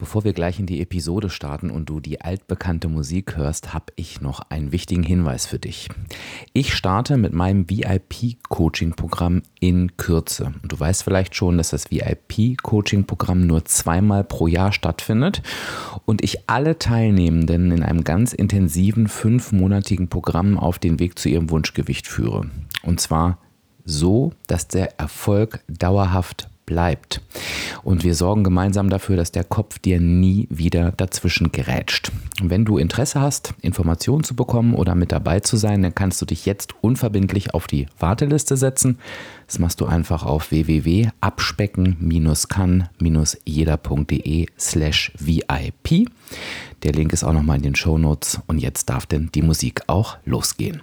Bevor wir gleich in die Episode starten und du die altbekannte Musik hörst, habe ich noch einen wichtigen Hinweis für dich. Ich starte mit meinem VIP-Coaching-Programm in Kürze. Und du weißt vielleicht schon, dass das VIP-Coaching-Programm nur zweimal pro Jahr stattfindet und ich alle Teilnehmenden in einem ganz intensiven fünfmonatigen Programm auf den Weg zu ihrem Wunschgewicht führe. Und zwar so, dass der Erfolg dauerhaft bleibt. Und wir sorgen gemeinsam dafür, dass der Kopf dir nie wieder dazwischen gerätscht. Wenn du Interesse hast, Informationen zu bekommen oder mit dabei zu sein, dann kannst du dich jetzt unverbindlich auf die Warteliste setzen. Das machst du einfach auf www.abspecken-kann-jeder.de slash VIP. Der Link ist auch nochmal in den Show Notes und jetzt darf denn die Musik auch losgehen.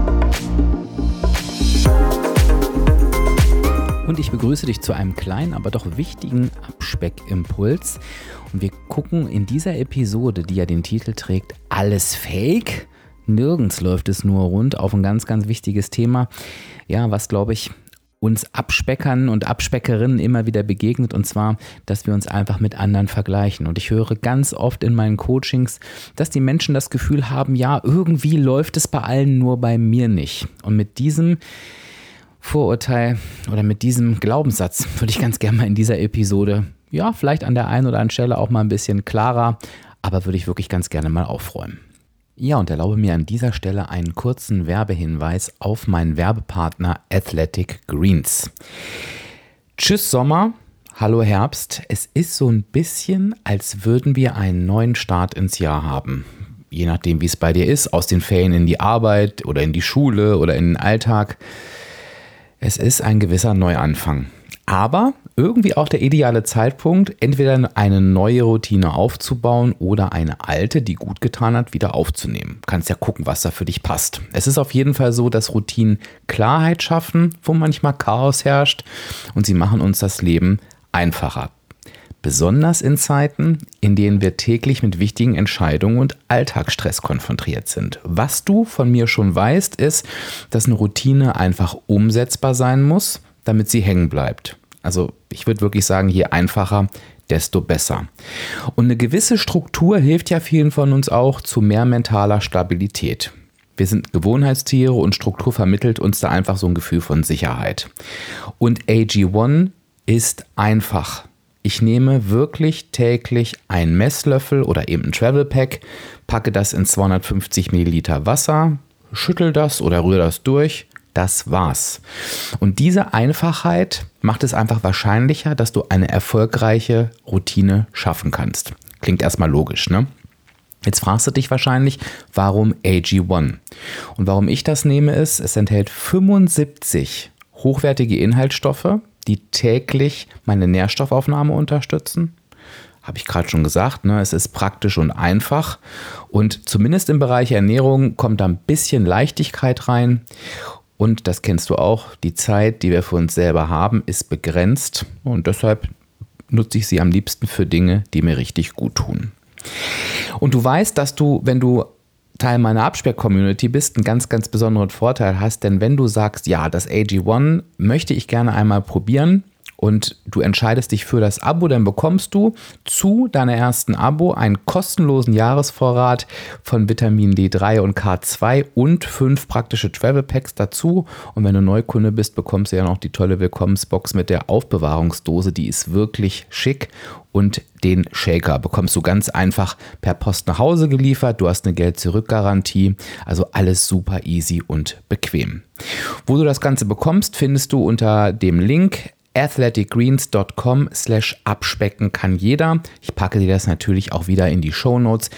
Begrüße dich zu einem kleinen, aber doch wichtigen Abspeckimpuls. Und wir gucken in dieser Episode, die ja den Titel trägt, alles Fake. Nirgends läuft es nur rund auf ein ganz, ganz wichtiges Thema. Ja, was glaube ich uns Abspeckern und Abspeckerinnen immer wieder begegnet, und zwar, dass wir uns einfach mit anderen vergleichen. Und ich höre ganz oft in meinen Coachings, dass die Menschen das Gefühl haben, ja, irgendwie läuft es bei allen, nur bei mir nicht. Und mit diesem Vorurteil oder mit diesem Glaubenssatz würde ich ganz gerne mal in dieser Episode, ja, vielleicht an der einen oder anderen Stelle auch mal ein bisschen klarer, aber würde ich wirklich ganz gerne mal aufräumen. Ja, und erlaube mir an dieser Stelle einen kurzen Werbehinweis auf meinen Werbepartner Athletic Greens. Tschüss Sommer, hallo Herbst. Es ist so ein bisschen, als würden wir einen neuen Start ins Jahr haben. Je nachdem, wie es bei dir ist, aus den Ferien in die Arbeit oder in die Schule oder in den Alltag. Es ist ein gewisser Neuanfang. Aber irgendwie auch der ideale Zeitpunkt, entweder eine neue Routine aufzubauen oder eine alte, die gut getan hat, wieder aufzunehmen. Kannst ja gucken, was da für dich passt. Es ist auf jeden Fall so, dass Routinen Klarheit schaffen, wo manchmal Chaos herrscht und sie machen uns das Leben einfacher. Besonders in Zeiten, in denen wir täglich mit wichtigen Entscheidungen und Alltagsstress konfrontiert sind. Was du von mir schon weißt, ist, dass eine Routine einfach umsetzbar sein muss, damit sie hängen bleibt. Also ich würde wirklich sagen, je einfacher, desto besser. Und eine gewisse Struktur hilft ja vielen von uns auch zu mehr mentaler Stabilität. Wir sind Gewohnheitstiere und Struktur vermittelt uns da einfach so ein Gefühl von Sicherheit. Und AG1 ist einfach ich nehme wirklich täglich einen Messlöffel oder eben ein Travel Pack, packe das in 250 Milliliter Wasser, schüttel das oder rühre das durch. Das war's. Und diese Einfachheit macht es einfach wahrscheinlicher, dass du eine erfolgreiche Routine schaffen kannst. Klingt erstmal logisch, ne? Jetzt fragst du dich wahrscheinlich, warum AG1? Und warum ich das nehme ist, es enthält 75 hochwertige Inhaltsstoffe, die täglich meine Nährstoffaufnahme unterstützen. Habe ich gerade schon gesagt, ne? es ist praktisch und einfach. Und zumindest im Bereich Ernährung kommt da ein bisschen Leichtigkeit rein. Und das kennst du auch, die Zeit, die wir für uns selber haben, ist begrenzt. Und deshalb nutze ich sie am liebsten für Dinge, die mir richtig gut tun. Und du weißt, dass du, wenn du Teil meiner Absperr-Community bist, einen ganz, ganz besonderen Vorteil hast. Denn wenn du sagst, ja, das AG1 möchte ich gerne einmal probieren, und du entscheidest dich für das Abo, dann bekommst du zu deiner ersten Abo einen kostenlosen Jahresvorrat von Vitamin D3 und K2 und fünf praktische Travel Packs dazu. Und wenn du Neukunde bist, bekommst du ja noch die tolle Willkommensbox mit der Aufbewahrungsdose. Die ist wirklich schick und den Shaker bekommst du ganz einfach per Post nach Hause geliefert. Du hast eine Geld-Zurück-Garantie. Also alles super easy und bequem. Wo du das Ganze bekommst, findest du unter dem Link athleticgreens.com slash abspecken kann jeder. Ich packe dir das natürlich auch wieder in die Show Notes.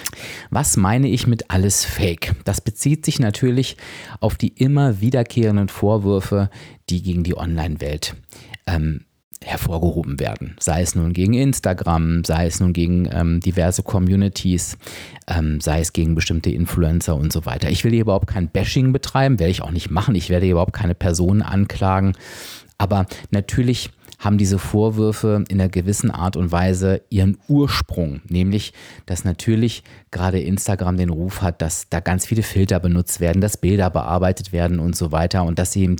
Was meine ich mit alles Fake? Das bezieht sich natürlich auf die immer wiederkehrenden Vorwürfe, die gegen die Online-Welt ähm, hervorgehoben werden. Sei es nun gegen Instagram, sei es nun gegen ähm, diverse Communities, ähm, sei es gegen bestimmte Influencer und so weiter. Ich will hier überhaupt kein Bashing betreiben, werde ich auch nicht machen. Ich werde hier überhaupt keine Personen anklagen. Aber natürlich haben diese Vorwürfe in einer gewissen Art und Weise ihren Ursprung, nämlich dass natürlich gerade Instagram den Ruf hat, dass da ganz viele Filter benutzt werden, dass Bilder bearbeitet werden und so weiter und dass eben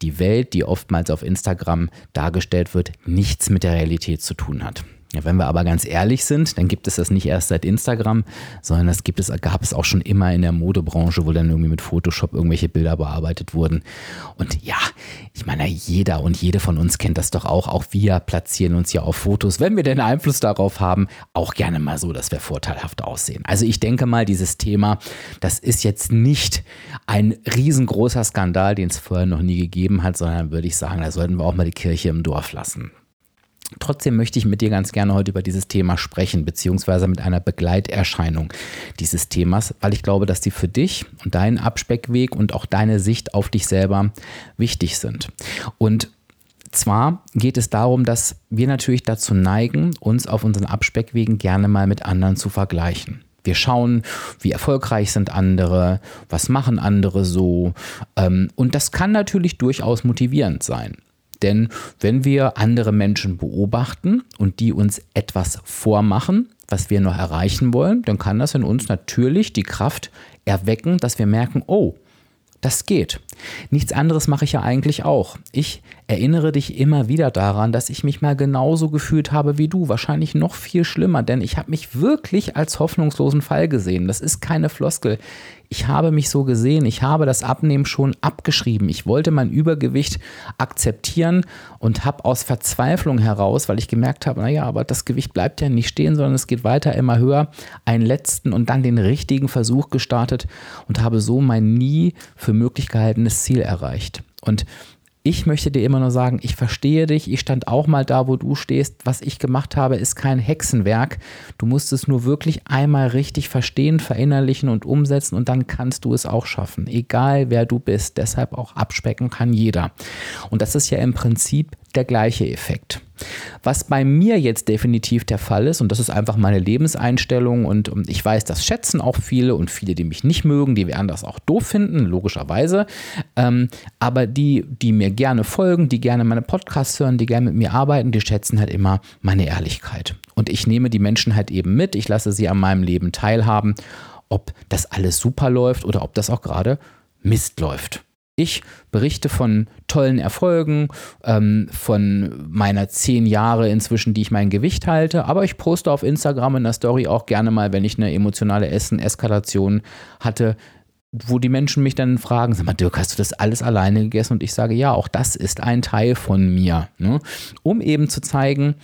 die Welt, die oftmals auf Instagram dargestellt wird, nichts mit der Realität zu tun hat. Wenn wir aber ganz ehrlich sind, dann gibt es das nicht erst seit Instagram, sondern das gibt es, gab es auch schon immer in der Modebranche, wo dann irgendwie mit Photoshop irgendwelche Bilder bearbeitet wurden. Und ja, ich meine, jeder und jede von uns kennt das doch auch. Auch wir platzieren uns ja auf Fotos, wenn wir denn Einfluss darauf haben, auch gerne mal so, dass wir vorteilhaft aussehen. Also ich denke mal, dieses Thema, das ist jetzt nicht ein riesengroßer Skandal, den es vorher noch nie gegeben hat, sondern würde ich sagen, da sollten wir auch mal die Kirche im Dorf lassen. Trotzdem möchte ich mit dir ganz gerne heute über dieses Thema sprechen, beziehungsweise mit einer Begleiterscheinung dieses Themas, weil ich glaube, dass die für dich und deinen Abspeckweg und auch deine Sicht auf dich selber wichtig sind. Und zwar geht es darum, dass wir natürlich dazu neigen, uns auf unseren Abspeckwegen gerne mal mit anderen zu vergleichen. Wir schauen, wie erfolgreich sind andere, was machen andere so. Ähm, und das kann natürlich durchaus motivierend sein. Denn wenn wir andere Menschen beobachten und die uns etwas vormachen, was wir noch erreichen wollen, dann kann das in uns natürlich die Kraft erwecken, dass wir merken, oh, das geht. Nichts anderes mache ich ja eigentlich auch. Ich erinnere dich immer wieder daran, dass ich mich mal genauso gefühlt habe wie du. Wahrscheinlich noch viel schlimmer, denn ich habe mich wirklich als hoffnungslosen Fall gesehen. Das ist keine Floskel ich habe mich so gesehen, ich habe das Abnehmen schon abgeschrieben. Ich wollte mein Übergewicht akzeptieren und habe aus Verzweiflung heraus, weil ich gemerkt habe, naja, aber das Gewicht bleibt ja nicht stehen, sondern es geht weiter immer höher, einen letzten und dann den richtigen Versuch gestartet und habe so mein nie für möglich gehaltenes Ziel erreicht. Und ich möchte dir immer nur sagen, ich verstehe dich, ich stand auch mal da, wo du stehst. Was ich gemacht habe, ist kein Hexenwerk. Du musst es nur wirklich einmal richtig verstehen, verinnerlichen und umsetzen und dann kannst du es auch schaffen. Egal wer du bist, deshalb auch abspecken kann jeder. Und das ist ja im Prinzip der gleiche Effekt. Was bei mir jetzt definitiv der Fall ist, und das ist einfach meine Lebenseinstellung, und ich weiß, das schätzen auch viele und viele, die mich nicht mögen, die werden das auch doof finden, logischerweise. Ähm, aber die, die mir gerne folgen, die gerne meine Podcasts hören, die gerne mit mir arbeiten, die schätzen halt immer meine Ehrlichkeit. Und ich nehme die Menschen halt eben mit, ich lasse sie an meinem Leben teilhaben, ob das alles super läuft oder ob das auch gerade Mist läuft. Ich berichte von tollen Erfolgen, ähm, von meiner zehn Jahre inzwischen, die ich mein Gewicht halte, aber ich poste auf Instagram in der Story auch gerne mal, wenn ich eine emotionale Essen-Eskalation hatte, wo die Menschen mich dann fragen, sag mal, Dirk, hast du das alles alleine gegessen? Und ich sage, ja, auch das ist ein Teil von mir, ne? um eben zu zeigen,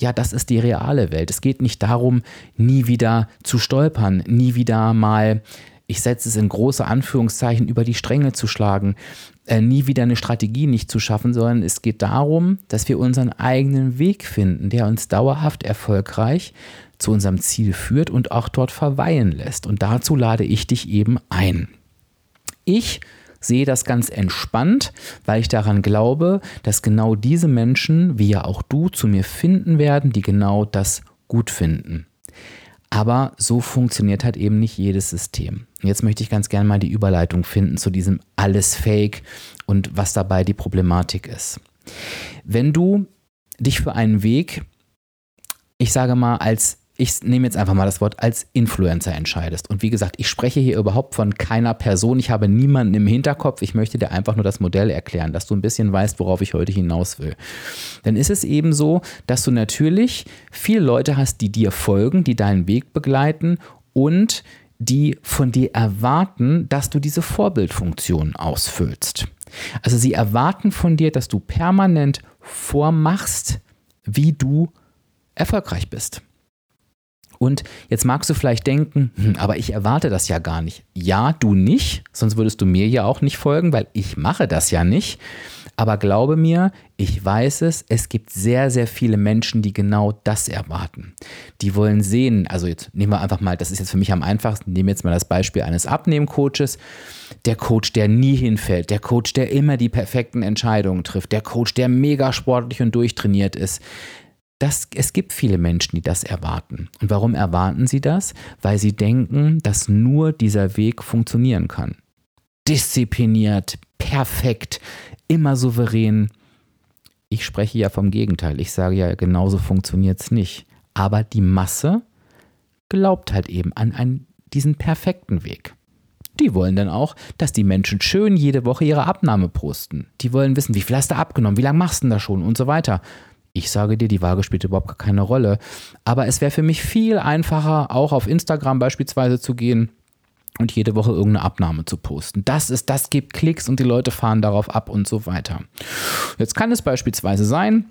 ja, das ist die reale Welt. Es geht nicht darum, nie wieder zu stolpern, nie wieder mal ich setze es in große Anführungszeichen, über die Stränge zu schlagen, äh, nie wieder eine Strategie nicht zu schaffen, sondern es geht darum, dass wir unseren eigenen Weg finden, der uns dauerhaft erfolgreich zu unserem Ziel führt und auch dort verweilen lässt. Und dazu lade ich dich eben ein. Ich sehe das ganz entspannt, weil ich daran glaube, dass genau diese Menschen, wie ja auch du, zu mir finden werden, die genau das gut finden. Aber so funktioniert halt eben nicht jedes System. Jetzt möchte ich ganz gerne mal die Überleitung finden zu diesem alles Fake und was dabei die Problematik ist. Wenn du dich für einen Weg, ich sage mal, als ich nehme jetzt einfach mal das Wort, als Influencer entscheidest. Und wie gesagt, ich spreche hier überhaupt von keiner Person. Ich habe niemanden im Hinterkopf. Ich möchte dir einfach nur das Modell erklären, dass du ein bisschen weißt, worauf ich heute hinaus will. Dann ist es eben so, dass du natürlich viele Leute hast, die dir folgen, die deinen Weg begleiten und die von dir erwarten, dass du diese Vorbildfunktion ausfüllst. Also sie erwarten von dir, dass du permanent vormachst, wie du erfolgreich bist. Und jetzt magst du vielleicht denken, hm, aber ich erwarte das ja gar nicht. Ja, du nicht, sonst würdest du mir ja auch nicht folgen, weil ich mache das ja nicht. Aber glaube mir, ich weiß es, es gibt sehr, sehr viele Menschen, die genau das erwarten. Die wollen sehen, also jetzt nehmen wir einfach mal, das ist jetzt für mich am einfachsten, nehmen wir jetzt mal das Beispiel eines Abnehmcoaches. Der Coach, der nie hinfällt, der Coach, der immer die perfekten Entscheidungen trifft, der Coach, der mega sportlich und durchtrainiert ist. Das, es gibt viele Menschen, die das erwarten. Und warum erwarten sie das? Weil sie denken, dass nur dieser Weg funktionieren kann. Diszipliniert, perfekt, immer souverän. Ich spreche ja vom Gegenteil. Ich sage ja, genauso funktioniert es nicht. Aber die Masse glaubt halt eben an einen, diesen perfekten Weg. Die wollen dann auch, dass die Menschen schön jede Woche ihre Abnahme posten. Die wollen wissen, wie viel hast du abgenommen, wie lange machst du denn da schon und so weiter. Ich sage dir, die Waage spielt überhaupt gar keine Rolle. Aber es wäre für mich viel einfacher, auch auf Instagram beispielsweise zu gehen und jede Woche irgendeine Abnahme zu posten. Das ist, das gibt Klicks und die Leute fahren darauf ab und so weiter. Jetzt kann es beispielsweise sein,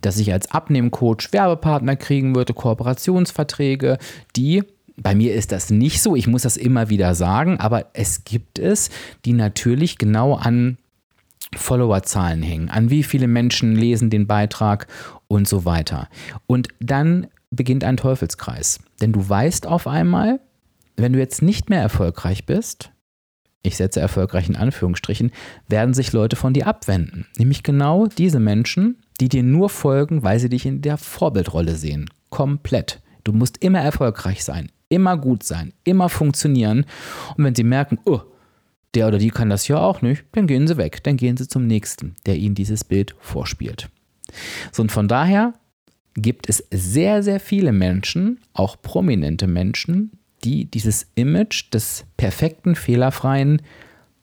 dass ich als Abnehmcoach Werbepartner kriegen würde, Kooperationsverträge, die bei mir ist das nicht so, ich muss das immer wieder sagen, aber es gibt es, die natürlich genau an Followerzahlen hängen, an wie viele Menschen lesen den Beitrag und so weiter. Und dann beginnt ein Teufelskreis. Denn du weißt auf einmal, wenn du jetzt nicht mehr erfolgreich bist, ich setze erfolgreich in Anführungsstrichen, werden sich Leute von dir abwenden. Nämlich genau diese Menschen, die dir nur folgen, weil sie dich in der Vorbildrolle sehen. Komplett. Du musst immer erfolgreich sein, immer gut sein, immer funktionieren. Und wenn sie merken, oh, der oder die kann das ja auch nicht, dann gehen sie weg, dann gehen sie zum nächsten, der ihnen dieses Bild vorspielt. So, und von daher gibt es sehr, sehr viele Menschen, auch prominente Menschen, die dieses Image des perfekten, fehlerfreien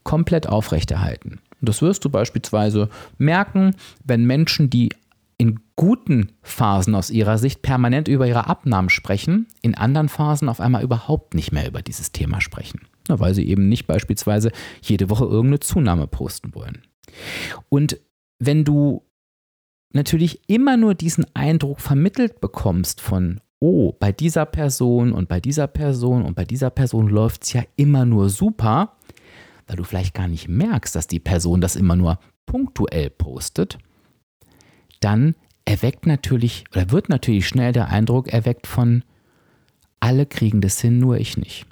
komplett aufrechterhalten. Und das wirst du beispielsweise merken, wenn Menschen, die in guten Phasen aus ihrer Sicht permanent über ihre Abnahmen sprechen, in anderen Phasen auf einmal überhaupt nicht mehr über dieses Thema sprechen. weil sie eben nicht beispielsweise jede Woche irgendeine Zunahme posten wollen. Und wenn du natürlich immer nur diesen Eindruck vermittelt bekommst von, oh, bei dieser Person und bei dieser Person und bei dieser Person läuft es ja immer nur super, weil du vielleicht gar nicht merkst, dass die Person das immer nur punktuell postet, dann erweckt natürlich oder wird natürlich schnell der Eindruck erweckt von, alle kriegen das hin, nur ich nicht.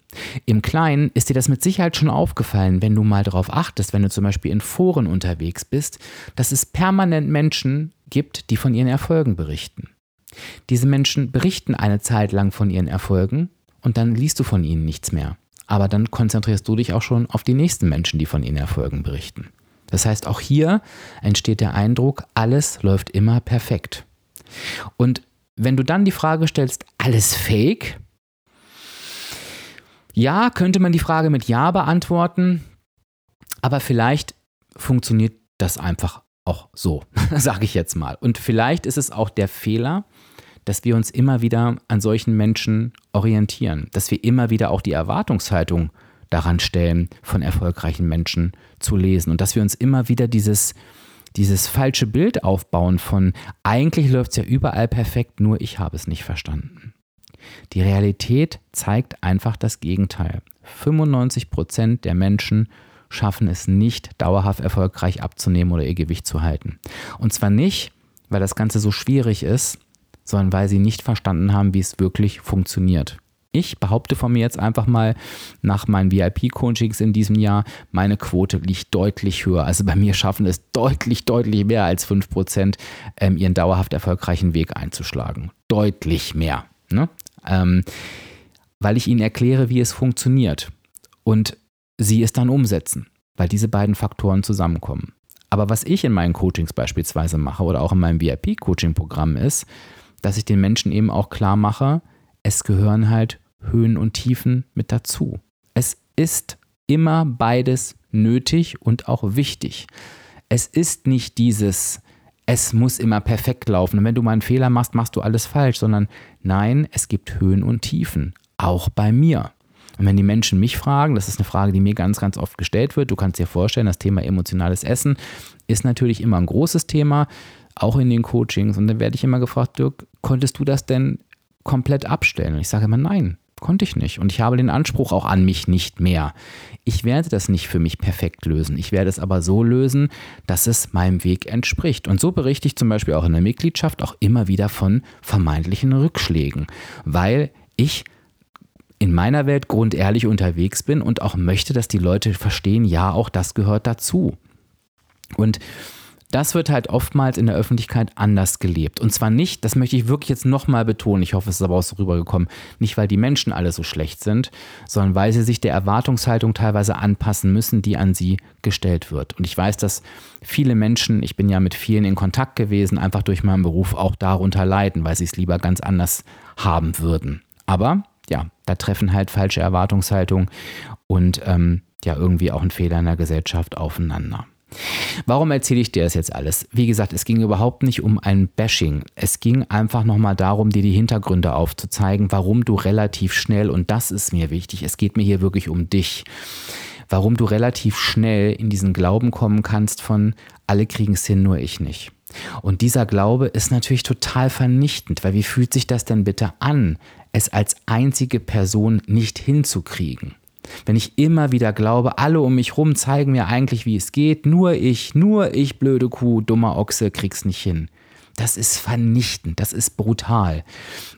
Im Kleinen ist dir das mit Sicherheit schon aufgefallen, wenn du mal darauf achtest, wenn du zum Beispiel in Foren unterwegs bist, dass es permanent Menschen gibt, die von ihren Erfolgen berichten. Diese Menschen berichten eine Zeit lang von ihren Erfolgen und dann liest du von ihnen nichts mehr. Aber dann konzentrierst du dich auch schon auf die nächsten Menschen, die von ihren Erfolgen berichten. Das heißt, auch hier entsteht der Eindruck, alles läuft immer perfekt. Und wenn du dann die Frage stellst, alles fake? Ja, könnte man die Frage mit Ja beantworten, aber vielleicht funktioniert das einfach auch so, sage ich jetzt mal. Und vielleicht ist es auch der Fehler, dass wir uns immer wieder an solchen Menschen orientieren, dass wir immer wieder auch die Erwartungshaltung daran stellen, von erfolgreichen Menschen zu lesen und dass wir uns immer wieder dieses, dieses falsche Bild aufbauen von eigentlich läuft es ja überall perfekt, nur ich habe es nicht verstanden. Die Realität zeigt einfach das Gegenteil. 95 Prozent der Menschen schaffen es nicht, dauerhaft erfolgreich abzunehmen oder ihr Gewicht zu halten. Und zwar nicht, weil das Ganze so schwierig ist, sondern weil sie nicht verstanden haben, wie es wirklich funktioniert. Ich behaupte von mir jetzt einfach mal, nach meinen VIP-Coachings in diesem Jahr, meine Quote liegt deutlich höher. Also bei mir schaffen es deutlich, deutlich mehr als 5%, ähm, ihren dauerhaft erfolgreichen Weg einzuschlagen. Deutlich mehr. Ne? Ähm, weil ich ihnen erkläre, wie es funktioniert. Und sie es dann umsetzen, weil diese beiden Faktoren zusammenkommen. Aber was ich in meinen Coachings beispielsweise mache oder auch in meinem VIP-Coaching-Programm ist, dass ich den Menschen eben auch klar mache, es gehören halt Höhen und Tiefen mit dazu. Es ist immer beides nötig und auch wichtig. Es ist nicht dieses, es muss immer perfekt laufen und wenn du mal einen Fehler machst, machst du alles falsch, sondern nein, es gibt Höhen und Tiefen, auch bei mir. Und wenn die Menschen mich fragen, das ist eine Frage, die mir ganz, ganz oft gestellt wird, du kannst dir vorstellen, das Thema emotionales Essen ist natürlich immer ein großes Thema auch in den Coachings. Und dann werde ich immer gefragt, Dirk, konntest du das denn komplett abstellen? Und ich sage immer, nein, Konnte ich nicht. Und ich habe den Anspruch auch an mich nicht mehr. Ich werde das nicht für mich perfekt lösen. Ich werde es aber so lösen, dass es meinem Weg entspricht. Und so berichte ich zum Beispiel auch in der Mitgliedschaft auch immer wieder von vermeintlichen Rückschlägen, weil ich in meiner Welt grundehrlich unterwegs bin und auch möchte, dass die Leute verstehen, ja, auch das gehört dazu. Und das wird halt oftmals in der Öffentlichkeit anders gelebt. Und zwar nicht, das möchte ich wirklich jetzt nochmal betonen, ich hoffe, es ist aber auch so rübergekommen, nicht weil die Menschen alle so schlecht sind, sondern weil sie sich der Erwartungshaltung teilweise anpassen müssen, die an sie gestellt wird. Und ich weiß, dass viele Menschen, ich bin ja mit vielen in Kontakt gewesen, einfach durch meinen Beruf auch darunter leiden, weil sie es lieber ganz anders haben würden. Aber ja, da treffen halt falsche Erwartungshaltungen und ähm, ja irgendwie auch ein Fehler in der Gesellschaft aufeinander. Warum erzähle ich dir das jetzt alles? Wie gesagt, es ging überhaupt nicht um ein Bashing. Es ging einfach nochmal darum, dir die Hintergründe aufzuzeigen, warum du relativ schnell, und das ist mir wichtig, es geht mir hier wirklich um dich, warum du relativ schnell in diesen Glauben kommen kannst von, alle kriegen es hin, nur ich nicht. Und dieser Glaube ist natürlich total vernichtend, weil wie fühlt sich das denn bitte an, es als einzige Person nicht hinzukriegen? Wenn ich immer wieder glaube, alle um mich rum zeigen mir eigentlich, wie es geht, nur ich, nur ich, blöde Kuh, dummer Ochse, krieg's nicht hin. Das ist vernichtend, das ist brutal.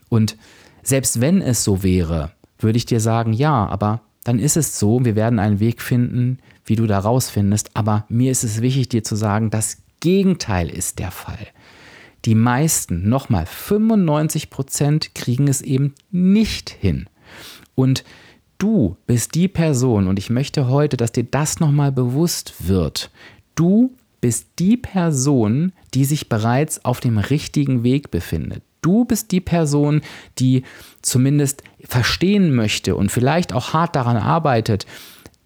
Und selbst wenn es so wäre, würde ich dir sagen, ja, aber dann ist es so, wir werden einen Weg finden, wie du da rausfindest. Aber mir ist es wichtig, dir zu sagen, das Gegenteil ist der Fall. Die meisten, nochmal 95 Prozent, kriegen es eben nicht hin. Und du bist die Person, und ich möchte heute, dass dir das nochmal bewusst wird. Du bist die Person, die sich bereits auf dem richtigen Weg befindet. Du bist die Person, die zumindest verstehen möchte und vielleicht auch hart daran arbeitet,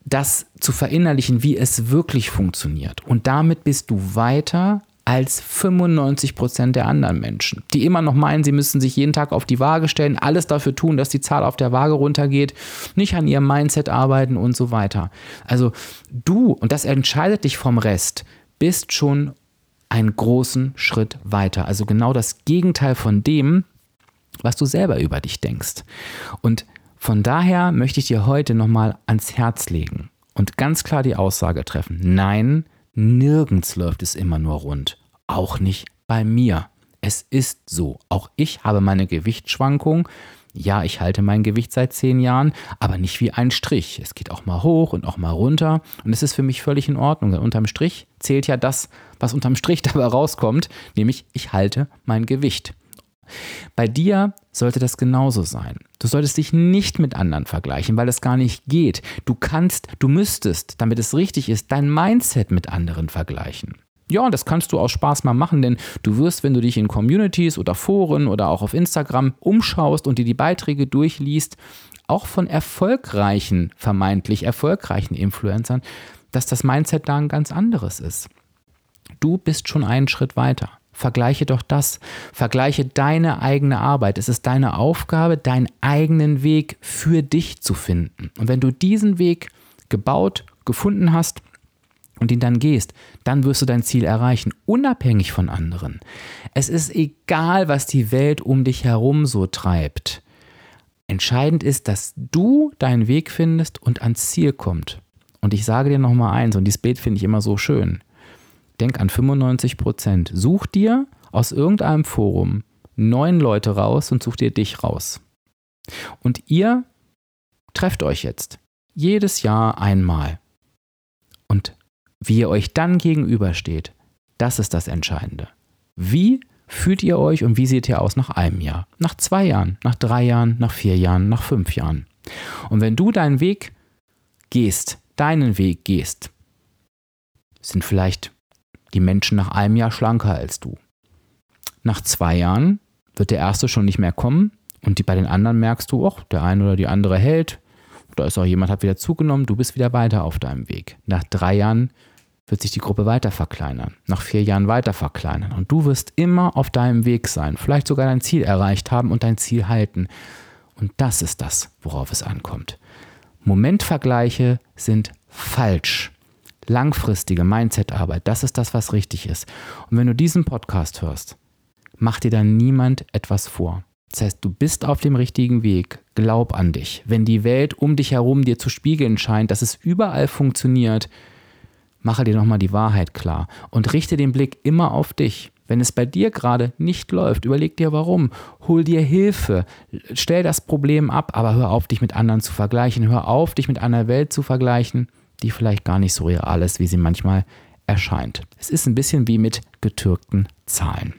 das zu verinnerlichen, wie es wirklich funktioniert. Und damit bist du weiter als 95 Prozent der anderen Menschen, die immer noch meinen, sie müssen sich jeden Tag auf die Waage stellen, alles dafür tun, dass die Zahl auf der Waage runtergeht, nicht an ihrem Mindset arbeiten und so weiter. Also du, und das entscheidet dich vom Rest, bist schon einen großen Schritt weiter. Also genau das Gegenteil von dem, was du selber über dich denkst. Und von daher möchte ich dir heute nochmal ans Herz legen und ganz klar die Aussage treffen. Nein, Nirgends läuft es immer nur rund. Auch nicht bei mir. Es ist so. Auch ich habe meine Gewichtsschwankung. Ja, ich halte mein Gewicht seit zehn Jahren, aber nicht wie ein Strich. Es geht auch mal hoch und auch mal runter. Und es ist für mich völlig in Ordnung. Denn unterm Strich zählt ja das, was unterm Strich dabei rauskommt, nämlich ich halte mein Gewicht. Bei dir sollte das genauso sein. Du solltest dich nicht mit anderen vergleichen, weil es gar nicht geht. Du kannst, du müsstest, damit es richtig ist, dein Mindset mit anderen vergleichen. Ja, das kannst du aus Spaß mal machen, denn du wirst, wenn du dich in Communities oder Foren oder auch auf Instagram umschaust und dir die Beiträge durchliest, auch von erfolgreichen, vermeintlich erfolgreichen Influencern, dass das Mindset da ein ganz anderes ist. Du bist schon einen Schritt weiter. Vergleiche doch das. Vergleiche deine eigene Arbeit. Es ist deine Aufgabe, deinen eigenen Weg für dich zu finden. Und wenn du diesen Weg gebaut, gefunden hast und ihn dann gehst, dann wirst du dein Ziel erreichen, unabhängig von anderen. Es ist egal, was die Welt um dich herum so treibt. Entscheidend ist, dass du deinen Weg findest und ans Ziel kommst. Und ich sage dir nochmal eins, und dieses Bild finde ich immer so schön denk an 95 Prozent. Such dir aus irgendeinem Forum neun Leute raus und such dir dich raus. Und ihr trefft euch jetzt jedes Jahr einmal. Und wie ihr euch dann gegenübersteht, das ist das Entscheidende. Wie fühlt ihr euch und wie seht ihr aus nach einem Jahr, nach zwei Jahren, nach drei Jahren, nach vier Jahren, nach fünf Jahren? Und wenn du deinen Weg gehst, deinen Weg gehst, sind vielleicht die Menschen nach einem Jahr schlanker als du. Nach zwei Jahren wird der erste schon nicht mehr kommen und die, bei den anderen merkst du, ach, der eine oder die andere hält, da ist auch jemand, hat wieder zugenommen, du bist wieder weiter auf deinem Weg. Nach drei Jahren wird sich die Gruppe weiter verkleinern, nach vier Jahren weiter verkleinern und du wirst immer auf deinem Weg sein, vielleicht sogar dein Ziel erreicht haben und dein Ziel halten. Und das ist das, worauf es ankommt. Momentvergleiche sind falsch langfristige Mindset-Arbeit, das ist das, was richtig ist. Und wenn du diesen Podcast hörst, macht dir dann niemand etwas vor. Das heißt, du bist auf dem richtigen Weg, glaub an dich. Wenn die Welt um dich herum dir zu spiegeln scheint, dass es überall funktioniert, mache dir nochmal die Wahrheit klar und richte den Blick immer auf dich. Wenn es bei dir gerade nicht läuft, überleg dir warum. Hol dir Hilfe. Stell das Problem ab, aber hör auf, dich mit anderen zu vergleichen. Hör auf, dich mit einer Welt zu vergleichen, die vielleicht gar nicht so real ist, wie sie manchmal erscheint. Es ist ein bisschen wie mit getürkten Zahlen.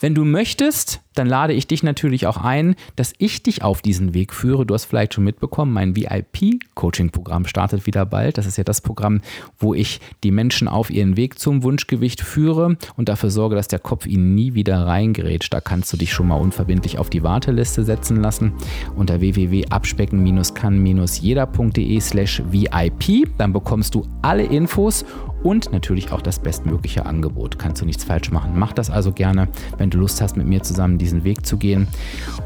Wenn du möchtest, dann lade ich dich natürlich auch ein, dass ich dich auf diesen Weg führe. Du hast vielleicht schon mitbekommen, mein VIP-Coaching-Programm startet wieder bald. Das ist ja das Programm, wo ich die Menschen auf ihren Weg zum Wunschgewicht führe und dafür sorge, dass der Kopf ihnen nie wieder reingerät. Da kannst du dich schon mal unverbindlich auf die Warteliste setzen lassen unter www.abspecken-kann-jeder.de slash VIP. Dann bekommst du alle Infos und natürlich auch das bestmögliche Angebot. Kannst du nichts falsch machen. Mach das also gerne, wenn du Lust hast, mit mir zusammen diesen Weg zu gehen.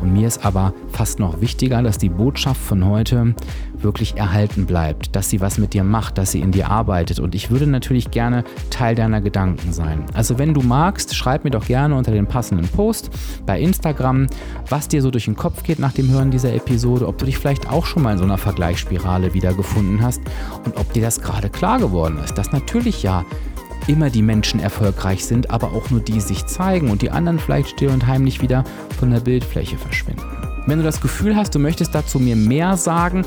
Und mir ist aber fast noch wichtiger, dass die Botschaft von heute wirklich erhalten bleibt, dass sie was mit dir macht, dass sie in dir arbeitet. Und ich würde natürlich gerne Teil deiner Gedanken sein. Also wenn du magst, schreib mir doch gerne unter den passenden Post bei Instagram, was dir so durch den Kopf geht nach dem Hören dieser Episode, ob du dich vielleicht auch schon mal in so einer Vergleichsspirale wiedergefunden hast und ob dir das gerade klar geworden ist, dass natürlich ja immer die Menschen erfolgreich sind, aber auch nur die sich zeigen und die anderen vielleicht still und heimlich wieder von der Bildfläche verschwinden. Wenn du das Gefühl hast, du möchtest dazu mir mehr sagen,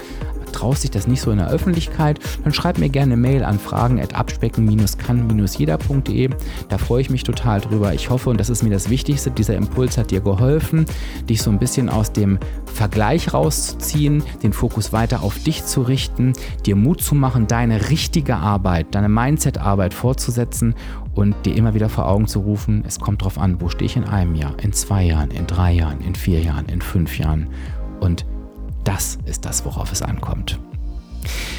traust dich das nicht so in der Öffentlichkeit, dann schreib mir gerne eine Mail an fragen.abspecken-kann-jeder.de. Da freue ich mich total drüber. Ich hoffe, und das ist mir das Wichtigste, dieser Impuls hat dir geholfen, dich so ein bisschen aus dem Vergleich rauszuziehen, den Fokus weiter auf dich zu richten, dir Mut zu machen, deine richtige Arbeit, deine Mindset-Arbeit fortzusetzen und dir immer wieder vor Augen zu rufen, es kommt darauf an, wo stehe ich in einem Jahr, in zwei Jahren, in drei Jahren, in vier Jahren, in fünf Jahren. Und das ist das, worauf es ankommt.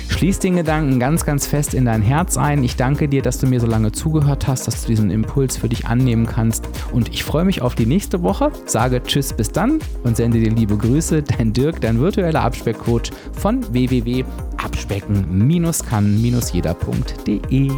Schließ den Gedanken ganz, ganz fest in dein Herz ein. Ich danke dir, dass du mir so lange zugehört hast, dass du diesen Impuls für dich annehmen kannst. Und ich freue mich auf die nächste Woche. Sage Tschüss bis dann und sende dir liebe Grüße. Dein Dirk, dein virtueller Abspeckcoach von www.abspecken-kann-jeder.de.